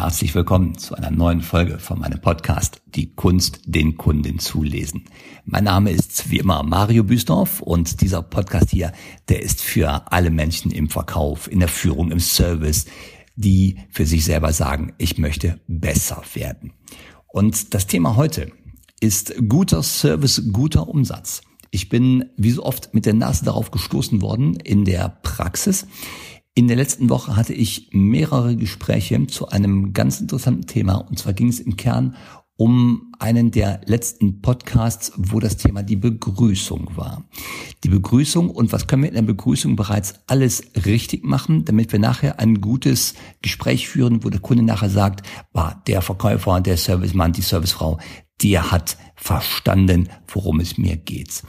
Herzlich willkommen zu einer neuen Folge von meinem Podcast Die Kunst, den Kunden zu lesen. Mein Name ist wie immer Mario Büsdorf und dieser Podcast hier, der ist für alle Menschen im Verkauf, in der Führung, im Service, die für sich selber sagen, ich möchte besser werden. Und das Thema heute ist guter Service, guter Umsatz. Ich bin wie so oft mit der Nase darauf gestoßen worden in der Praxis. In der letzten Woche hatte ich mehrere Gespräche zu einem ganz interessanten Thema. Und zwar ging es im Kern um einen der letzten Podcasts, wo das Thema die Begrüßung war. Die Begrüßung und was können wir in der Begrüßung bereits alles richtig machen, damit wir nachher ein gutes Gespräch führen, wo der Kunde nachher sagt, war der Verkäufer, der Servicemann, die Servicefrau, der hat verstanden, worum es mir geht.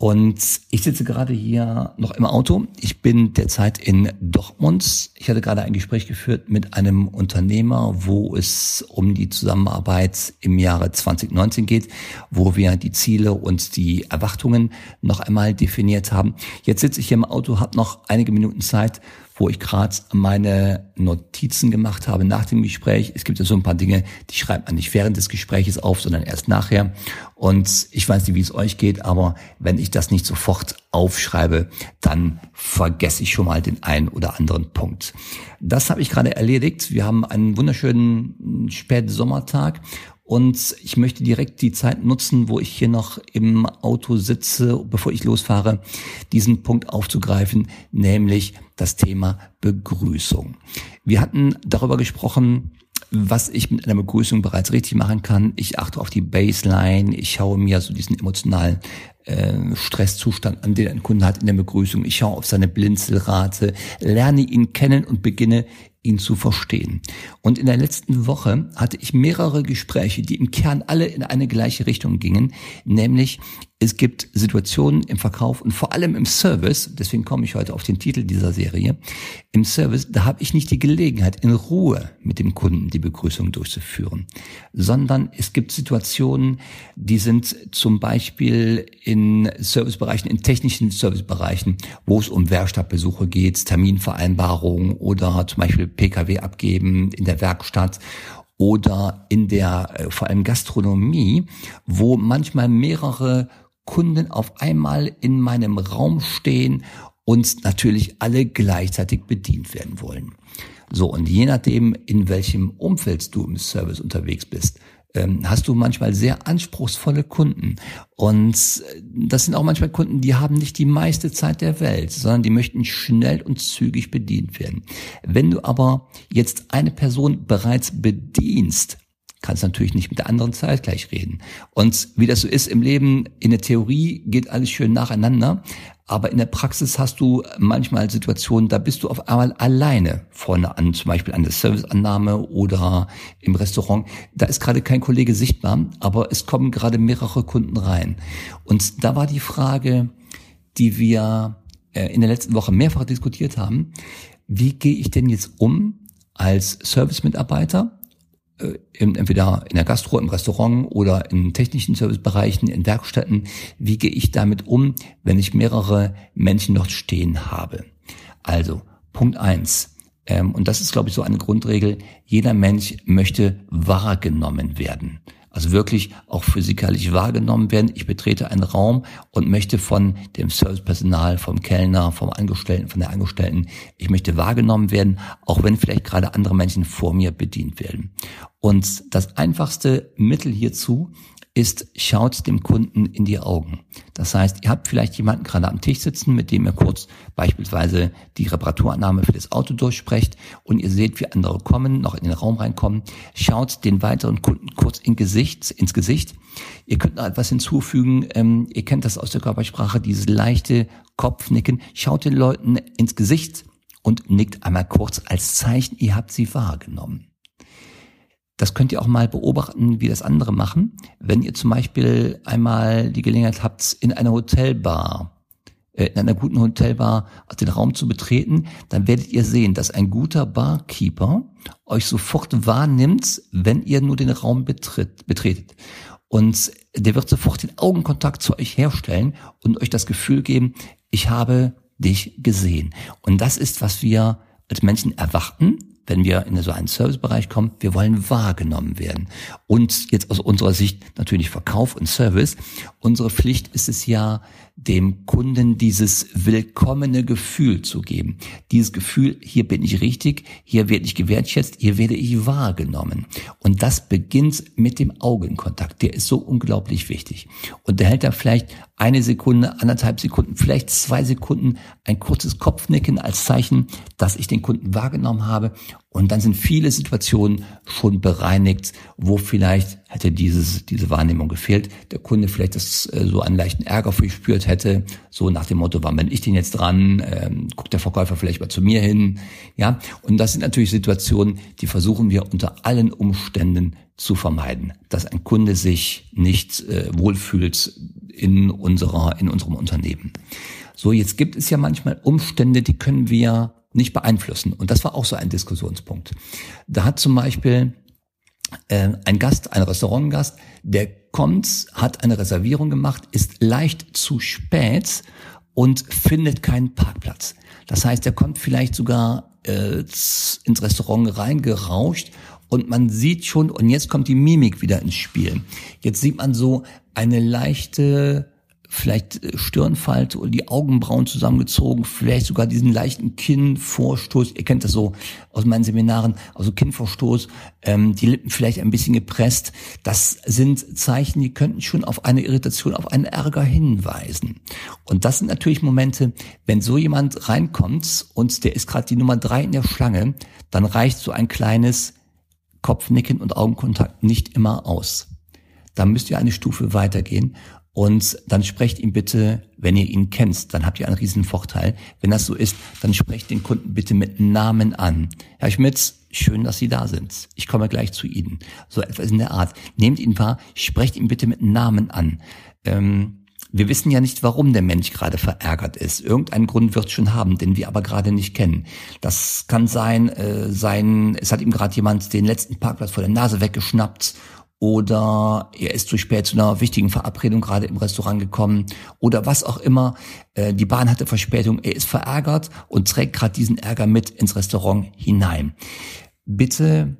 Und ich sitze gerade hier noch im Auto. Ich bin derzeit in Dortmund. Ich hatte gerade ein Gespräch geführt mit einem Unternehmer, wo es um die Zusammenarbeit im Jahre 2019 geht, wo wir die Ziele und die Erwartungen noch einmal definiert haben. Jetzt sitze ich hier im Auto, habe noch einige Minuten Zeit wo ich gerade meine Notizen gemacht habe nach dem Gespräch. Es gibt ja so ein paar Dinge, die schreibt man nicht während des Gespräches auf, sondern erst nachher. Und ich weiß nicht, wie es euch geht, aber wenn ich das nicht sofort aufschreibe, dann vergesse ich schon mal den einen oder anderen Punkt. Das habe ich gerade erledigt. Wir haben einen wunderschönen Spätsommertag und ich möchte direkt die Zeit nutzen, wo ich hier noch im Auto sitze, bevor ich losfahre, diesen Punkt aufzugreifen, nämlich das Thema Begrüßung. Wir hatten darüber gesprochen, was ich mit einer Begrüßung bereits richtig machen kann. Ich achte auf die Baseline, ich schaue mir so diesen emotionalen äh, Stresszustand an, den ein Kunde hat in der Begrüßung. Ich schaue auf seine Blinzelrate, lerne ihn kennen und beginne ihn zu verstehen. Und in der letzten Woche hatte ich mehrere Gespräche, die im Kern alle in eine gleiche Richtung gingen, nämlich es gibt Situationen im Verkauf und vor allem im Service, deswegen komme ich heute auf den Titel dieser Serie, im Service, da habe ich nicht die Gelegenheit, in Ruhe mit dem Kunden die Begrüßung durchzuführen, sondern es gibt Situationen, die sind zum Beispiel in Servicebereichen, in technischen Servicebereichen, wo es um Werkstattbesuche geht, Terminvereinbarungen oder zum Beispiel Pkw abgeben in der Werkstatt oder in der äh, vor allem Gastronomie, wo manchmal mehrere Kunden auf einmal in meinem Raum stehen und natürlich alle gleichzeitig bedient werden wollen. So, und je nachdem, in welchem Umfeld du im Service unterwegs bist, ähm, hast du manchmal sehr anspruchsvolle Kunden. Und äh, das sind auch manchmal Kunden, die haben nicht die meiste Zeit der Welt, sondern die möchten schnell und zügig bedient werden. Wenn du aber jetzt eine Person bereits bedienst, kannst natürlich nicht mit der anderen Zeit gleich reden. Und wie das so ist im Leben, in der Theorie geht alles schön nacheinander, aber in der Praxis hast du manchmal Situationen, da bist du auf einmal alleine vorne an, zum Beispiel an der Serviceannahme oder im Restaurant. Da ist gerade kein Kollege sichtbar, aber es kommen gerade mehrere Kunden rein. Und da war die Frage, die wir äh, in der letzten Woche mehrfach diskutiert haben, wie gehe ich denn jetzt um als Service-Mitarbeiter entweder in der Gastro, im Restaurant oder in technischen Servicebereichen, in Werkstätten, wie gehe ich damit um, wenn ich mehrere Menschen dort stehen habe? Also, Punkt eins. Ähm, und das ist, glaube ich, so eine Grundregel. Jeder Mensch möchte wahrgenommen werden also wirklich auch physikalisch wahrgenommen werden. Ich betrete einen Raum und möchte von dem Servicepersonal, vom Kellner, vom Angestellten, von der Angestellten, ich möchte wahrgenommen werden, auch wenn vielleicht gerade andere Menschen vor mir bedient werden. Und das einfachste Mittel hierzu ist, schaut dem Kunden in die Augen. Das heißt, ihr habt vielleicht jemanden gerade am Tisch sitzen, mit dem ihr kurz beispielsweise die Reparaturannahme für das Auto durchsprecht und ihr seht, wie andere kommen, noch in den Raum reinkommen. Schaut den weiteren Kunden kurz in Gesicht, ins Gesicht. Ihr könnt noch etwas hinzufügen. Ähm, ihr kennt das aus der Körpersprache, dieses leichte Kopfnicken. Schaut den Leuten ins Gesicht und nickt einmal kurz als Zeichen, ihr habt sie wahrgenommen. Das könnt ihr auch mal beobachten, wie das andere machen. Wenn ihr zum Beispiel einmal die Gelegenheit habt, in einer Hotelbar, äh, in einer guten Hotelbar den Raum zu betreten, dann werdet ihr sehen, dass ein guter Barkeeper euch sofort wahrnimmt, wenn ihr nur den Raum betritt, betretet. Und der wird sofort den Augenkontakt zu euch herstellen und euch das Gefühl geben, ich habe dich gesehen. Und das ist, was wir als Menschen erwarten, wenn wir in so einen Servicebereich kommen, wir wollen wahrgenommen werden. Und jetzt aus unserer Sicht natürlich Verkauf und Service. Unsere Pflicht ist es ja, dem Kunden dieses willkommene Gefühl zu geben. Dieses Gefühl, hier bin ich richtig, hier werde ich gewertschätzt, hier werde ich wahrgenommen. Und das beginnt mit dem Augenkontakt. Der ist so unglaublich wichtig. Und der hält da vielleicht eine Sekunde, anderthalb Sekunden, vielleicht zwei Sekunden ein kurzes Kopfnicken als Zeichen, dass ich den Kunden wahrgenommen habe. Und dann sind viele Situationen schon bereinigt, wo vielleicht hätte dieses, diese Wahrnehmung gefehlt, der Kunde vielleicht das, äh, so einen leichten Ärger verspürt hätte, so nach dem Motto, wann bin ich denn jetzt dran, ähm, guckt der Verkäufer vielleicht mal zu mir hin, ja. Und das sind natürlich Situationen, die versuchen wir unter allen Umständen zu vermeiden, dass ein Kunde sich nicht äh, wohlfühlt in unserer, in unserem Unternehmen. So, jetzt gibt es ja manchmal Umstände, die können wir nicht beeinflussen. Und das war auch so ein Diskussionspunkt. Da hat zum Beispiel äh, ein Gast, ein Restaurantgast, der kommt, hat eine Reservierung gemacht, ist leicht zu spät und findet keinen Parkplatz. Das heißt, er kommt vielleicht sogar äh, ins Restaurant reingerauscht und man sieht schon, und jetzt kommt die Mimik wieder ins Spiel. Jetzt sieht man so eine leichte vielleicht äh, Stirnfalte oder die Augenbrauen zusammengezogen, vielleicht sogar diesen leichten Kinnvorstoß. Ihr kennt das so aus meinen Seminaren, also Kinnvorstoß, ähm, die Lippen vielleicht ein bisschen gepresst. Das sind Zeichen, die könnten schon auf eine Irritation, auf einen Ärger hinweisen. Und das sind natürlich Momente, wenn so jemand reinkommt und der ist gerade die Nummer drei in der Schlange, dann reicht so ein kleines Kopfnicken und Augenkontakt nicht immer aus. Da müsst ihr eine Stufe weitergehen und dann sprecht ihn bitte, wenn ihr ihn kennt, dann habt ihr einen riesen Vorteil. Wenn das so ist, dann sprecht den Kunden bitte mit Namen an. Herr Schmitz, schön, dass Sie da sind. Ich komme gleich zu Ihnen. So etwas in der Art. Nehmt ihn wahr, sprecht ihn bitte mit Namen an. Ähm, wir wissen ja nicht, warum der Mensch gerade verärgert ist. Irgendeinen Grund wird schon haben, den wir aber gerade nicht kennen. Das kann sein, äh, sein, es hat ihm gerade jemand den letzten Parkplatz vor der Nase weggeschnappt oder er ist zu spät zu einer wichtigen Verabredung gerade im Restaurant gekommen oder was auch immer. Äh, die Bahn hatte Verspätung, er ist verärgert und trägt gerade diesen Ärger mit ins Restaurant hinein. Bitte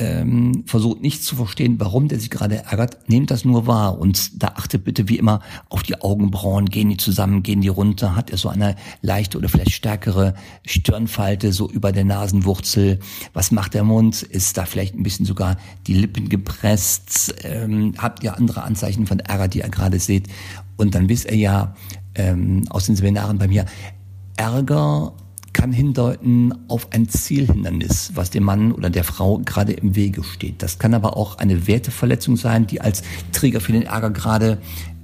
ähm, versucht nicht zu verstehen, warum der sich gerade ärgert, nehmt das nur wahr und da achtet bitte wie immer auf die Augenbrauen, gehen die zusammen, gehen die runter, hat er so eine leichte oder vielleicht stärkere Stirnfalte so über der Nasenwurzel, was macht der Mund, ist da vielleicht ein bisschen sogar die Lippen gepresst, ähm, habt ihr andere Anzeichen von Ärger, die ihr gerade seht? Und dann wisst ihr ja ähm, aus den Seminaren bei mir, Ärger kann hindeuten auf ein Zielhindernis, was dem Mann oder der Frau gerade im Wege steht. Das kann aber auch eine Werteverletzung sein, die als Träger für den Ärger gerade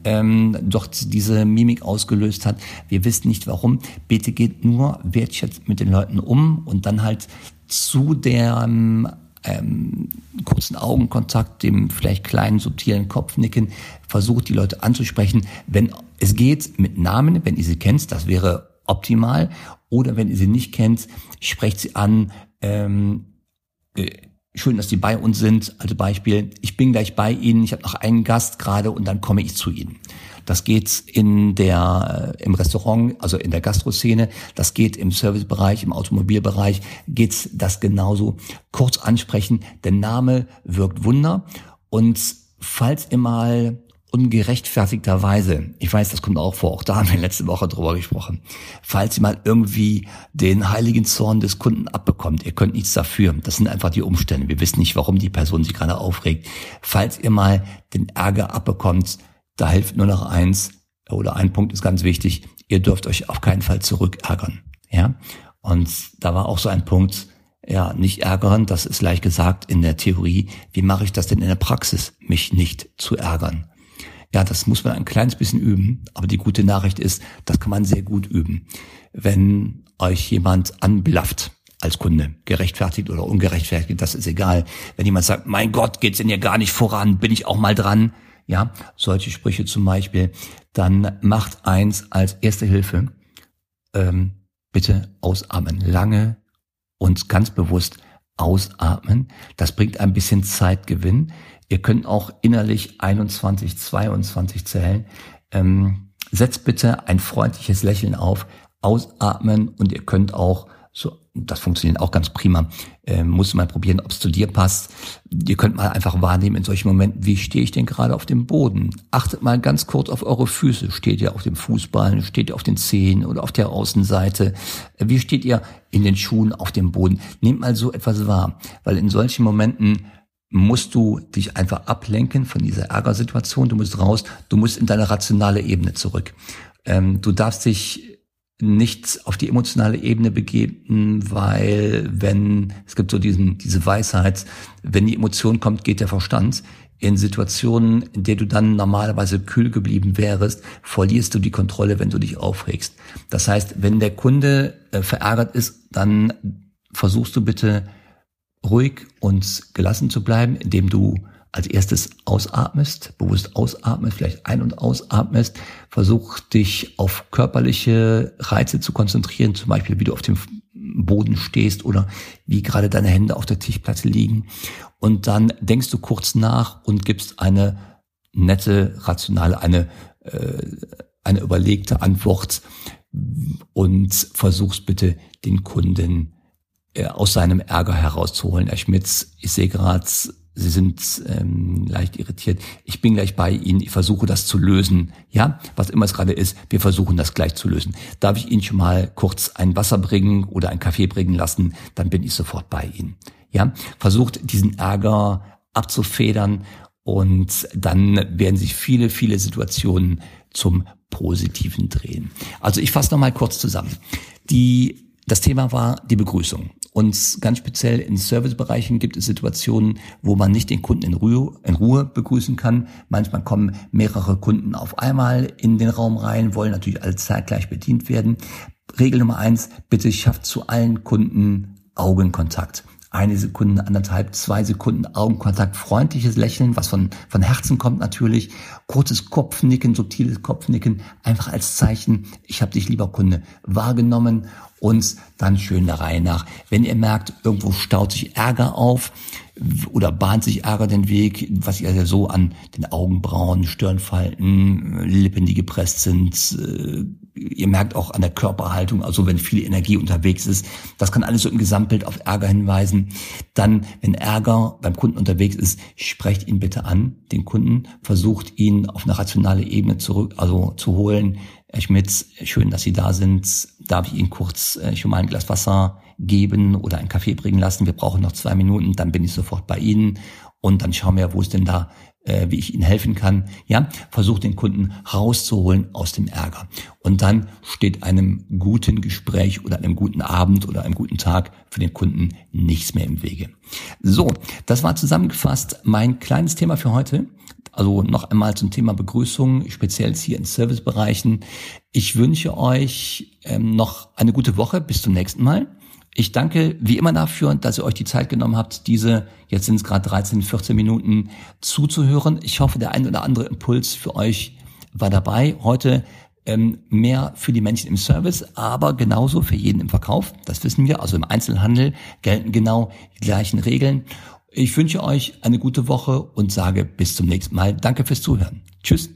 ähm, dort diese Mimik ausgelöst hat. Wir wissen nicht warum. Bitte geht nur wertschätzend mit den Leuten um und dann halt zu der ähm, kurzen Augenkontakt, dem vielleicht kleinen subtilen Kopfnicken, versucht die Leute anzusprechen. Wenn es geht mit Namen, wenn ihr sie kennt, das wäre optimal. Oder wenn ihr sie nicht kennt, sprecht sie an. Ähm, äh, schön, dass Sie bei uns sind. Also Beispiel, ich bin gleich bei Ihnen, ich habe noch einen Gast gerade und dann komme ich zu Ihnen. Das geht in der äh, im Restaurant, also in der Gastroszene, das geht im Servicebereich, im Automobilbereich, geht's das genauso. Kurz ansprechen, der Name wirkt Wunder und falls ihr mal ungerechtfertigterweise, ich weiß, das kommt auch vor, auch da haben wir letzte Woche drüber gesprochen, falls ihr mal irgendwie den heiligen Zorn des Kunden abbekommt, ihr könnt nichts dafür, das sind einfach die Umstände, wir wissen nicht, warum die Person sich gerade aufregt, falls ihr mal den Ärger abbekommt, da hilft nur noch eins, oder ein Punkt ist ganz wichtig, ihr dürft euch auf keinen Fall zurückärgern, ja, und da war auch so ein Punkt, ja, nicht ärgern, das ist leicht gesagt in der Theorie. Wie mache ich das denn in der Praxis, mich nicht zu ärgern? Ja, das muss man ein kleines bisschen üben, aber die gute Nachricht ist, das kann man sehr gut üben. Wenn euch jemand anblafft als Kunde, gerechtfertigt oder ungerechtfertigt, das ist egal. Wenn jemand sagt, mein Gott, geht's denn hier gar nicht voran, bin ich auch mal dran, ja, solche Sprüche zum Beispiel, dann macht eins als erste Hilfe, ähm, bitte ausatmen, lange und ganz bewusst ausatmen. Das bringt ein bisschen Zeitgewinn. Ihr könnt auch innerlich 21, 22 zählen. Ähm, setzt bitte ein freundliches Lächeln auf, ausatmen und ihr könnt auch so das funktioniert auch ganz prima. Äh, musst du mal probieren, ob es zu dir passt. Ihr könnt mal einfach wahrnehmen in solchen Momenten, wie stehe ich denn gerade auf dem Boden? Achtet mal ganz kurz auf eure Füße. Steht ihr auf dem Fußball? Steht ihr auf den Zehen oder auf der Außenseite? Wie steht ihr in den Schuhen auf dem Boden? Nehmt mal so etwas wahr, weil in solchen Momenten musst du dich einfach ablenken von dieser Ärgersituation. Du musst raus. Du musst in deine rationale Ebene zurück. Ähm, du darfst dich nicht auf die emotionale Ebene begeben, weil wenn, es gibt so diesen, diese Weisheit, wenn die Emotion kommt, geht der Verstand. In Situationen, in der du dann normalerweise kühl geblieben wärst, verlierst du die Kontrolle, wenn du dich aufregst. Das heißt, wenn der Kunde äh, verärgert ist, dann versuchst du bitte ruhig und gelassen zu bleiben, indem du als erstes ausatmest, bewusst ausatmest, vielleicht ein- und ausatmest, versuch dich auf körperliche Reize zu konzentrieren, zum Beispiel wie du auf dem Boden stehst oder wie gerade deine Hände auf der Tischplatte liegen. Und dann denkst du kurz nach und gibst eine nette, rationale, eine, äh, eine überlegte Antwort und versuchst bitte den Kunden aus seinem Ärger herauszuholen. Herr Schmitz, ich sehe gerade, Sie sind ähm, leicht irritiert. Ich bin gleich bei Ihnen. Ich versuche das zu lösen. Ja, was immer es gerade ist, wir versuchen das gleich zu lösen. Darf ich Ihnen schon mal kurz ein Wasser bringen oder ein Kaffee bringen lassen? Dann bin ich sofort bei Ihnen. Ja, versucht diesen Ärger abzufedern und dann werden sich viele, viele Situationen zum Positiven drehen. Also ich fasse noch mal kurz zusammen. Die, das Thema war die Begrüßung. Und ganz speziell in Servicebereichen gibt es Situationen, wo man nicht den Kunden in Ruhe, in Ruhe begrüßen kann. Manchmal kommen mehrere Kunden auf einmal in den Raum rein, wollen natürlich alle zeitgleich bedient werden. Regel Nummer eins, bitte schafft zu allen Kunden Augenkontakt eine Sekunde, anderthalb, zwei Sekunden Augenkontakt, freundliches Lächeln, was von, von Herzen kommt natürlich, kurzes Kopfnicken, subtiles Kopfnicken, einfach als Zeichen, ich habe dich, lieber Kunde, wahrgenommen und dann schön der Reihe nach. Wenn ihr merkt, irgendwo staut sich Ärger auf oder bahnt sich Ärger den Weg, was ihr ja so an den Augenbrauen, Stirnfalten, Lippen, die gepresst sind, äh, ihr merkt auch an der Körperhaltung, also wenn viel Energie unterwegs ist, das kann alles so im Gesamtbild auf Ärger hinweisen. Dann, wenn Ärger beim Kunden unterwegs ist, sprecht ihn bitte an, den Kunden, versucht ihn auf eine rationale Ebene zurück, also zu holen, Herr Schmitz, schön, dass Sie da sind. Darf ich Ihnen kurz äh, schon mal ein Glas Wasser geben oder einen Kaffee bringen lassen? Wir brauchen noch zwei Minuten, dann bin ich sofort bei Ihnen und dann schauen wir, wo es denn da, äh, wie ich Ihnen helfen kann. Ja, versucht den Kunden rauszuholen aus dem Ärger. Und dann steht einem guten Gespräch oder einem guten Abend oder einem guten Tag für den Kunden nichts mehr im Wege. So, das war zusammengefasst mein kleines Thema für heute. Also noch einmal zum Thema Begrüßung, speziell hier in Servicebereichen. Ich wünsche euch ähm, noch eine gute Woche. Bis zum nächsten Mal. Ich danke wie immer dafür, dass ihr euch die Zeit genommen habt, diese, jetzt sind es gerade 13, 14 Minuten zuzuhören. Ich hoffe, der ein oder andere Impuls für euch war dabei. Heute ähm, mehr für die Menschen im Service, aber genauso für jeden im Verkauf. Das wissen wir. Also im Einzelhandel gelten genau die gleichen Regeln. Ich wünsche euch eine gute Woche und sage bis zum nächsten Mal. Danke fürs Zuhören. Tschüss.